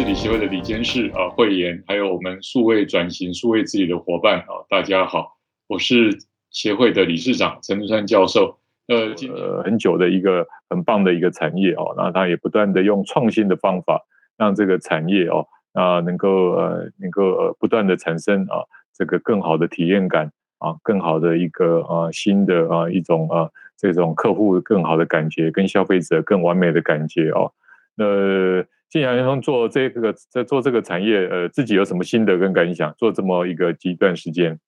治理协会的理监事啊，慧妍，还有我们数位转型、数位治理的伙伴啊，大家好，我是协会的理事长陈文川教授。呃，呃，很久的一个很棒的一个产业哦，那他也不断的用创新的方法，让这个产业哦，啊，能够呃，能够呃，不断的产生啊，这个更好的体验感啊，更好的一个啊，新的啊一种啊，这种客户更好的感觉，跟消费者更完美的感觉哦，那。进祥兄做这个在做这个产业，呃，自己有什么心得跟感想？做这么一个极段时间，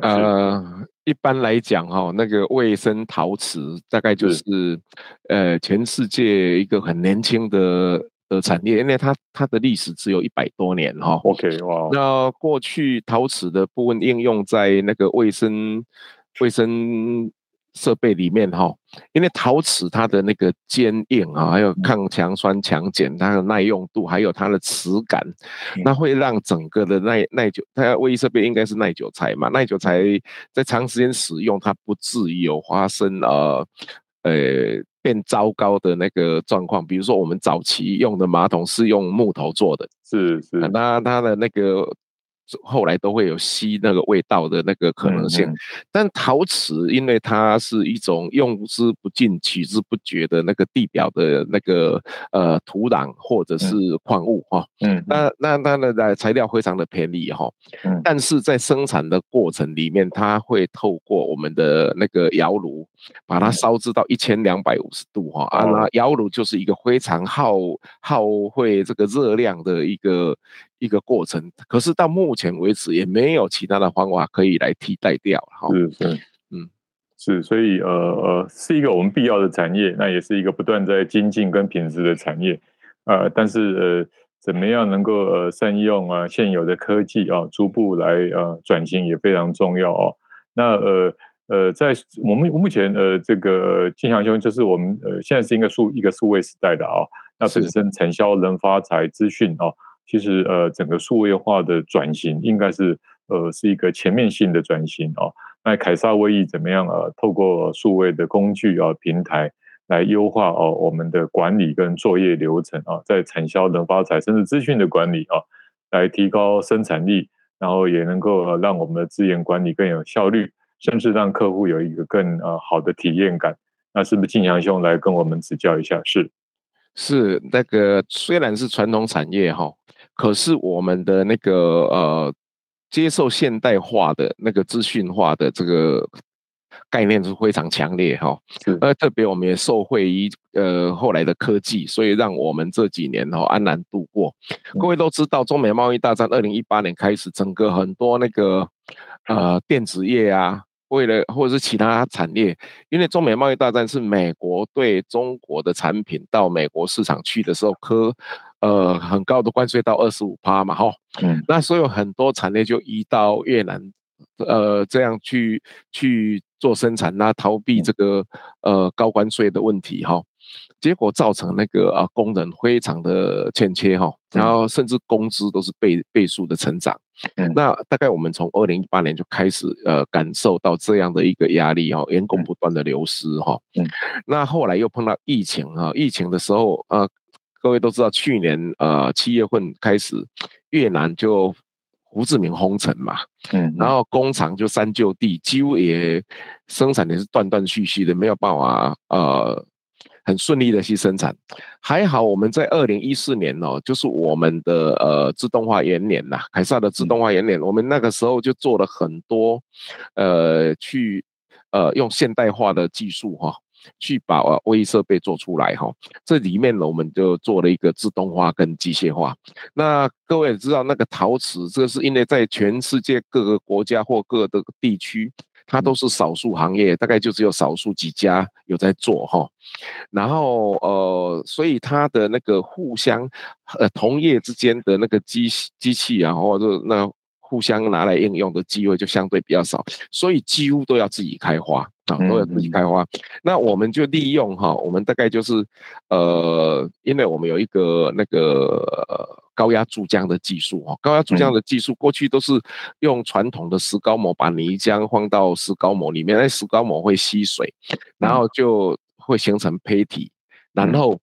呃，一般来讲哈，那个卫生陶瓷大概就是，是呃，全世界一个很年轻的的产业，因为它它的历史只有一百多年哈。OK，哇，那过去陶瓷的部分应用在那个卫生卫生。设备里面哈，因为陶瓷它的那个坚硬啊，还有抗强酸强碱，它的耐用度，还有它的磁感，那会让整个的耐耐久，它卫浴设备应该是耐久材嘛，耐久材在长时间使用，它不至于有发生呃呃变糟糕的那个状况。比如说我们早期用的马桶是用木头做的，是是，那它的那个。后来都会有吸那个味道的那个可能性，但陶瓷因为它是一种用之不尽、取之不绝的那个地表的那个呃土壤或者是矿物哈，嗯，那那它的材料非常的便宜哈，嗯，但是在生产的过程里面，它会透过我们的那个窑炉，把它烧制到一千两百五十度哈，啊，那窑炉就是一个非常耗耗费这个热量的一个。一个过程，可是到目前为止也没有其他的方法可以来替代掉。哈，是是，嗯，是，所以呃呃，是一个我们必要的产业，那也是一个不断在精进跟品质的产业。呃，但是呃，怎么样能够呃善用啊现有的科技啊，逐步来呃转型也非常重要哦。那呃呃，在我们目前呃这个金祥兄就是我们呃现在是一个数一个数位时代的啊，那本身产销能发财资讯啊。其实呃，整个数位化的转型应该是呃是一个全面性的转型哦。那凯撒威毅怎么样呃，透过数位的工具啊平台来优化哦我们的管理跟作业流程啊，在产销能发财甚至资讯的管理啊，来提高生产力，然后也能够让我们的资源管理更有效率，甚至让客户有一个更呃好的体验感。那是不是进祥兄来跟我们指教一下？是。是那个虽然是传统产业哈，可是我们的那个呃接受现代化的那个资讯化的这个概念是非常强烈哈。呃，特别我们也受惠于呃后来的科技，所以让我们这几年哈安然度过。各位都知道，中美贸易大战二零一八年开始，整个很多那个呃电子业啊。为了或者是其他产业，因为中美贸易大战是美国对中国的产品到美国市场去的时候，科呃很高的关税到二十五趴嘛，哈，嗯，那所以很多产业就移到越南，呃，这样去去做生产，那逃避这个呃高关税的问题，哈。结果造成那个啊工人非常的欠缺哈，然后甚至工资都是倍倍数的成长。嗯，那大概我们从二零一八年就开始呃感受到这样的一个压力哈，员工不断的流失哈。嗯，那后来又碰到疫情哈，疫情的时候呃，各位都知道去年呃七月份开始越南就胡志明封城嘛，嗯，然后工厂就三就地，几乎也生产也是断断续续的，没有办法呃。很顺利的去生产，还好我们在二零一四年哦，就是我们的呃自动化元年呐，凯撒的自动化元年，我们那个时候就做了很多，呃，去呃用现代化的技术哈，去把卫浴设备做出来哈，这里面呢我们就做了一个自动化跟机械化。那各位也知道那个陶瓷，这个是因为在全世界各个国家或各个地区。它都是少数行业，大概就只有少数几家有在做哈，然后呃，所以它的那个互相呃同业之间的那个机机器啊，或者那互相拿来应用的机会就相对比较少，所以几乎都要自己开花啊，都要自己开花。那我们就利用哈，我们大概就是呃，因为我们有一个那个。高压注浆的技术哦，高压注浆的技术过去都是用传统的石膏模把泥浆放到石膏模里面，那石膏模会吸水，然后就会形成胚体。然后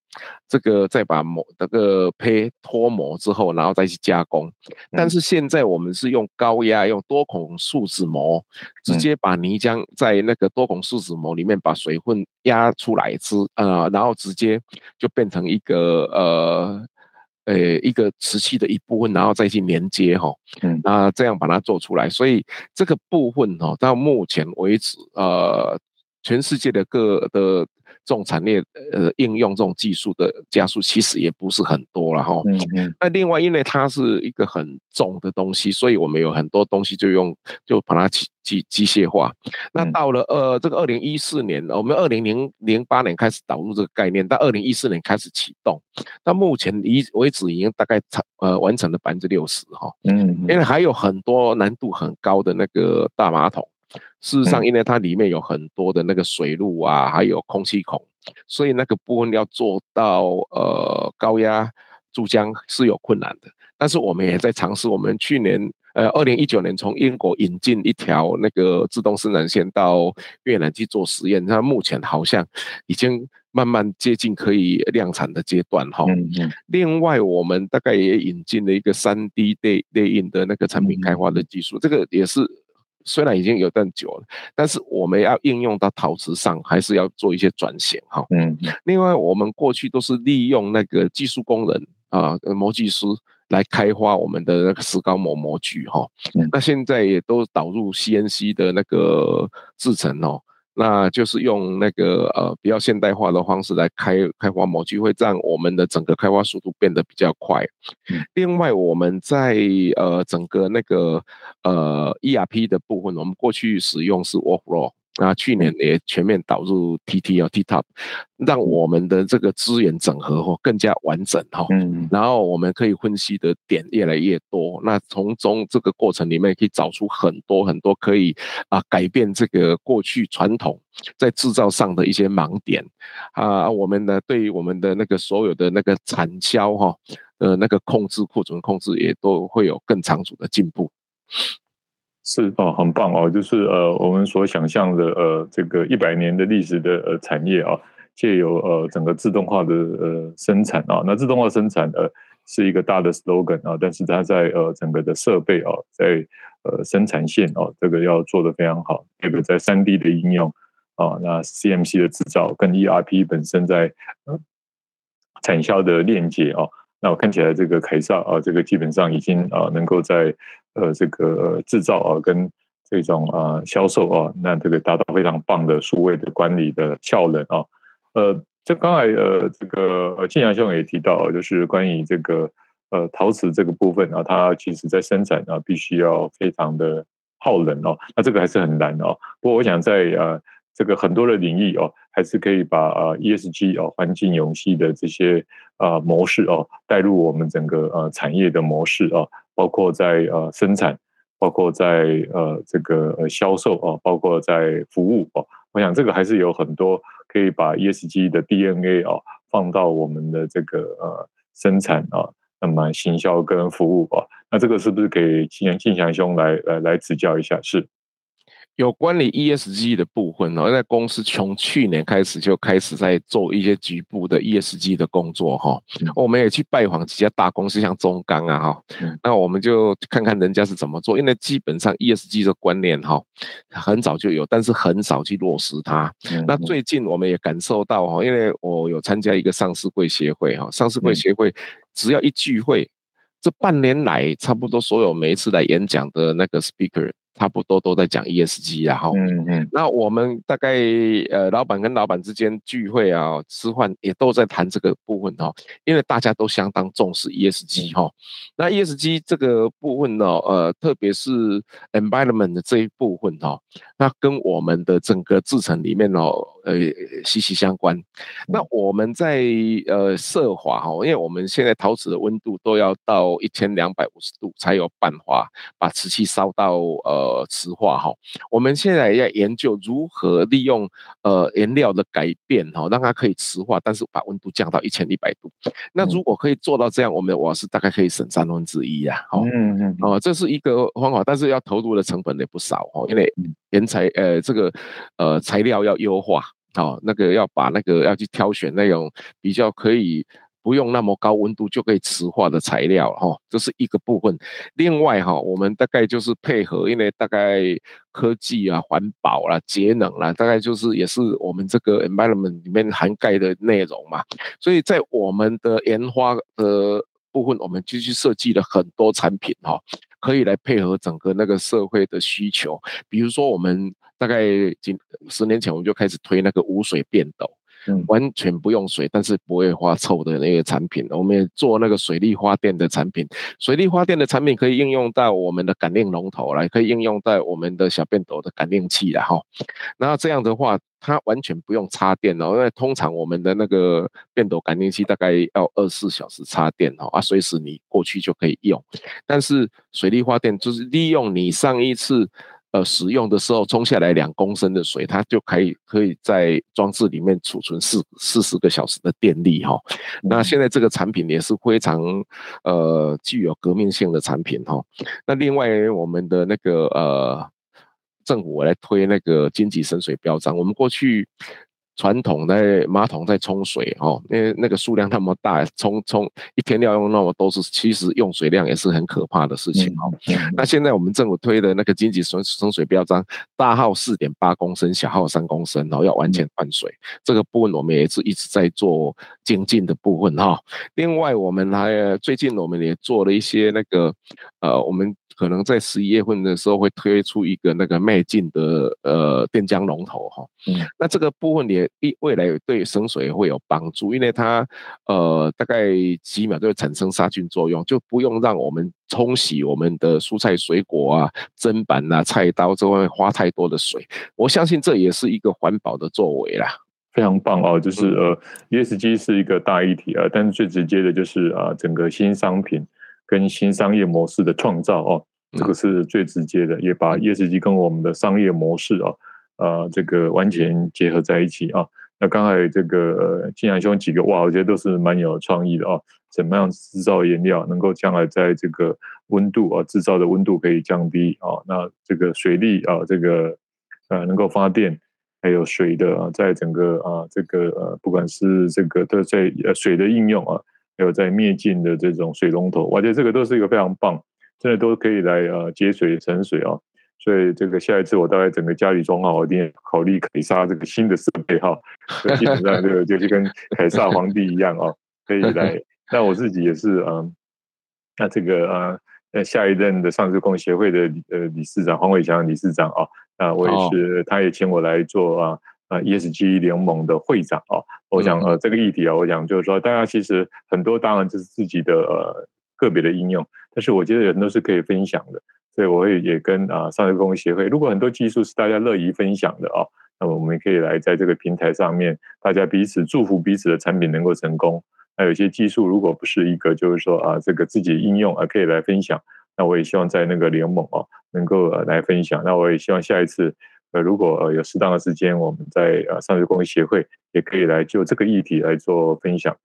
这个再把模这个胚脱模之后，然后再去加工。但是现在我们是用高压，用多孔树脂膜，直接把泥浆在那个多孔树脂膜里面把水分压出来之，呃，然后直接就变成一个呃。呃，一个瓷器的一部分，然后再去连接哈，嗯，那这样把它做出来，所以这个部分哈，到目前为止，呃，全世界的各的。这种产业呃应用这种技术的加速其实也不是很多了哈。嗯嗯。那另外因为它是一个很重的东西，所以我们有很多东西就用就把它机机机械化。那到了呃这个二零一四年，我们二零零零八年开始导入这个概念，到二零一四年开始启动，到目前已为止已经大概成呃完成了百分之六十哈。嗯。因为还有很多难度很高的那个大马桶。事实上，因为它里面有很多的那个水路啊，还有空气孔，所以那个部分要做到呃高压注浆是有困难的。但是我们也在尝试，我们去年呃二零一九年从英国引进一条那个自动生产线到越南去做实验，那目前好像已经慢慢接近可以量产的阶段哈。另外，我们大概也引进了一个三 D 列列印的那个产品开发的技术，这个也是。虽然已经有段久了，但是我们要应用到陶瓷上，还是要做一些转型哈。嗯。另外，我们过去都是利用那个技术工人啊，模具师来开发我们的那个石膏模模具哈。那现在也都导入 CNC 的那个制程哦。那就是用那个呃比较现代化的方式来开开发模具，会让我们的整个开发速度变得比较快。另外，我们在呃整个那个呃 ERP 的部分，我们过去使用是 Workflow。那去年也全面导入 TT 哦，T-TOP，让我们的这个资源整合哦更加完整哈。嗯。然后我们可以分析的点越来越多，那从中这个过程里面可以找出很多很多可以啊改变这个过去传统在制造上的一些盲点啊。我们呢对于我们的那个所有的那个产销哈呃那个控制库存控制也都会有更长足的进步。是哦，很棒哦，就是呃，我们所想象的呃，这个一百年的历史的呃产业啊，借由呃整个自动化的呃生产啊，那自动化生产呃是一个大的 slogan 啊，但是它在呃整个的设备啊，在呃生产线啊，这个要做得非常好，这个在三 D 的应用啊，那 CMC 的制造跟 ERP 本身在呃产销的链接啊。那我看起来，这个凯撒啊，这个基本上已经啊，能够在呃这个制造啊，跟这种啊销售啊，那这个达到非常棒的数位的管理的效能啊。呃，这刚才呃这个庆阳兄也提到，就是关于这个呃陶瓷这个部分啊，它其实在生产啊，必须要非常的耗能哦。那这个还是很难哦。不过我想在呃。这个很多的领域哦，还是可以把呃 ESG 哦环境永续的这些呃模式哦带入我们整个呃产业的模式哦，包括在呃生产，包括在呃这个呃销售哦，包括在服务哦。我想这个还是有很多可以把 ESG 的 DNA 哦放到我们的这个呃生产啊，那么行销跟服务啊，那这个是不是给庆庆祥兄来来来指教一下？是。有关于 ESG 的部分哦，在公司从去年开始就开始在做一些局部的 ESG 的工作哈。我们也去拜访几家大公司，像中钢啊哈。那我们就看看人家是怎么做，因为基本上 ESG 的观念哈，很早就有，但是很少去落实它。那最近我们也感受到哈，因为我有参加一个上市会协会哈，上市会协会只要一聚会，这半年来差不多所有每一次来演讲的那个 speaker。差不多都在讲 ESG 啊，哈，嗯嗯，那我们大概呃，老板跟老板之间聚会啊，吃饭也都在谈这个部分哈，因为大家都相当重视 ESG 哈。那 ESG 这个部分呢，呃，特别是 environment 的这一部分哈，那跟我们的整个制程里面哦，呃，息息相关。那我们在呃色滑哈，因为我们现在陶瓷的温度都要到一千两百五十度才有办法把瓷器烧到呃。呃，瓷化哈，我们现在要研究如何利用呃颜料的改变哈，让它可以瓷化，但是把温度降到一千一百度。那如果可以做到这样，我们瓦斯大概可以省三分之一呀。哦，嗯嗯，哦，这是一个方法，但是要投入的成本也不少哦，因为原材呃这个呃材料要优化哦，那个要把那个要去挑选那种比较可以。不用那么高温度就可以磁化的材料哈，这是一个部分。另外哈，我们大概就是配合，因为大概科技啊、环保啦、节能啦，大概就是也是我们这个 environment 里面涵盖的内容嘛。所以在我们的研发的部分，我们就去设计了很多产品哈，可以来配合整个那个社会的需求。比如说，我们大概几十年前我们就开始推那个无水便斗。完全不用水，但是不会发臭的那个产品，我们也做那个水力发电的产品。水力发电的产品可以应用到我们的感应龙头来，可以应用在我们的小便斗的感应器了哈。那这样的话，它完全不用插电哦，因为通常我们的那个便斗感应器大概要二十四小时插电哦，啊，随时你过去就可以用。但是水力发电就是利用你上一次。呃，使用的时候冲下来两公升的水，它就可以可以在装置里面储存四四十个小时的电力哈。那现在这个产品也是非常呃具有革命性的产品哈。那另外我们的那个呃政府来推那个经济深水标章，我们过去。传统的马桶在冲水哦，因为那个数量那么大，冲冲一天要用那么多，是其实用水量也是很可怕的事情哦。那现在我们政府推的那个经济省省水标章，大号四点八公升，小号三公升，然后要完全换水，这个部分我们也是一直在做精进的部分哈。另外，我们还最近我们也做了一些那个呃，我们。可能在十一月份的时候会推出一个那个迈进的呃电浆龙头哈，嗯，那这个部分也一未来对省水会有帮助，因为它呃大概几秒就会产生杀菌作用，就不用让我们冲洗我们的蔬菜水果啊、砧板啊、菜刀这方面花太多的水。我相信这也是一个环保的作为啦，非常棒哦。就是呃，ESG 是一个大议题啊，但是最直接的就是啊，整个新商品跟新商业模式的创造哦。这个是最直接的，也把 ESG 跟我们的商业模式啊，呃，这个完全结合在一起啊。那刚才这个金阳兄几个哇，我觉得都是蛮有创意的啊。怎么样制造原料能够将来在这个温度啊，制造的温度可以降低啊？那这个水力啊，这个呃能够发电，还有水的啊，在整个啊这个呃，不管是这个都在呃水的应用啊，还有在灭尽的这种水龙头，我觉得这个都是一个非常棒。真的都可以来呃节水省水哦，所以这个下一次我大概整个家里装好，我一定考虑凯撒这个新的设备哈，所以基本上这个 就是跟凯撒皇帝一样哦，可以来。那我自己也是嗯，那这个呃呃下一任的上市公协会的呃理事长黄伟强理事长啊，那我也是，他也请我来做啊啊 ESG 联盟的会长啊。我想呃这个议题啊，我想就是说大家其实很多当然就是自己的呃。个别的应用，但是我觉得人都是可以分享的，所以我会也跟啊上市公司协会，如果很多技术是大家乐意分享的啊，那么我们可以来在这个平台上面，大家彼此祝福彼此的产品能够成功。那有些技术如果不是一个，就是说啊这个自己应用啊可以来分享，那我也希望在那个联盟啊能够来分享。那我也希望下一次呃如果有适当的时间，我们在呃上市公司协会也可以来就这个议题来做分享。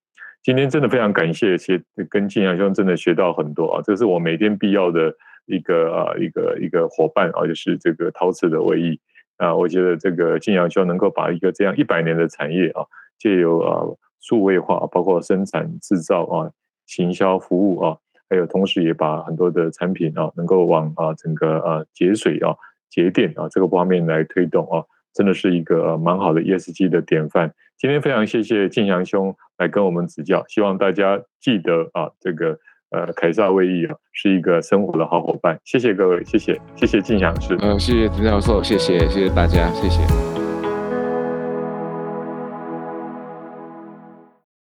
今天真的非常感谢，学跟晋阳兄真的学到很多啊！这是我每天必要的一个啊一个一个伙伴啊，就是这个陶瓷的唯一啊。我觉得这个晋阳兄能够把一个这样一百年的产业啊，借由啊数位化，包括生产制造啊、行销服务啊，还有同时也把很多的产品啊，能够往啊整个啊节水啊、节点啊这个方面来推动啊。真的是一个蛮好的 ESG 的典范。今天非常谢谢晋祥兄来跟我们指教，希望大家记得啊，这个呃凯撒卫浴啊是一个生活的好伙伴。谢谢各位，谢谢谢谢晋祥师，嗯，谢谢陈教授，谢谢谢谢大家，谢谢。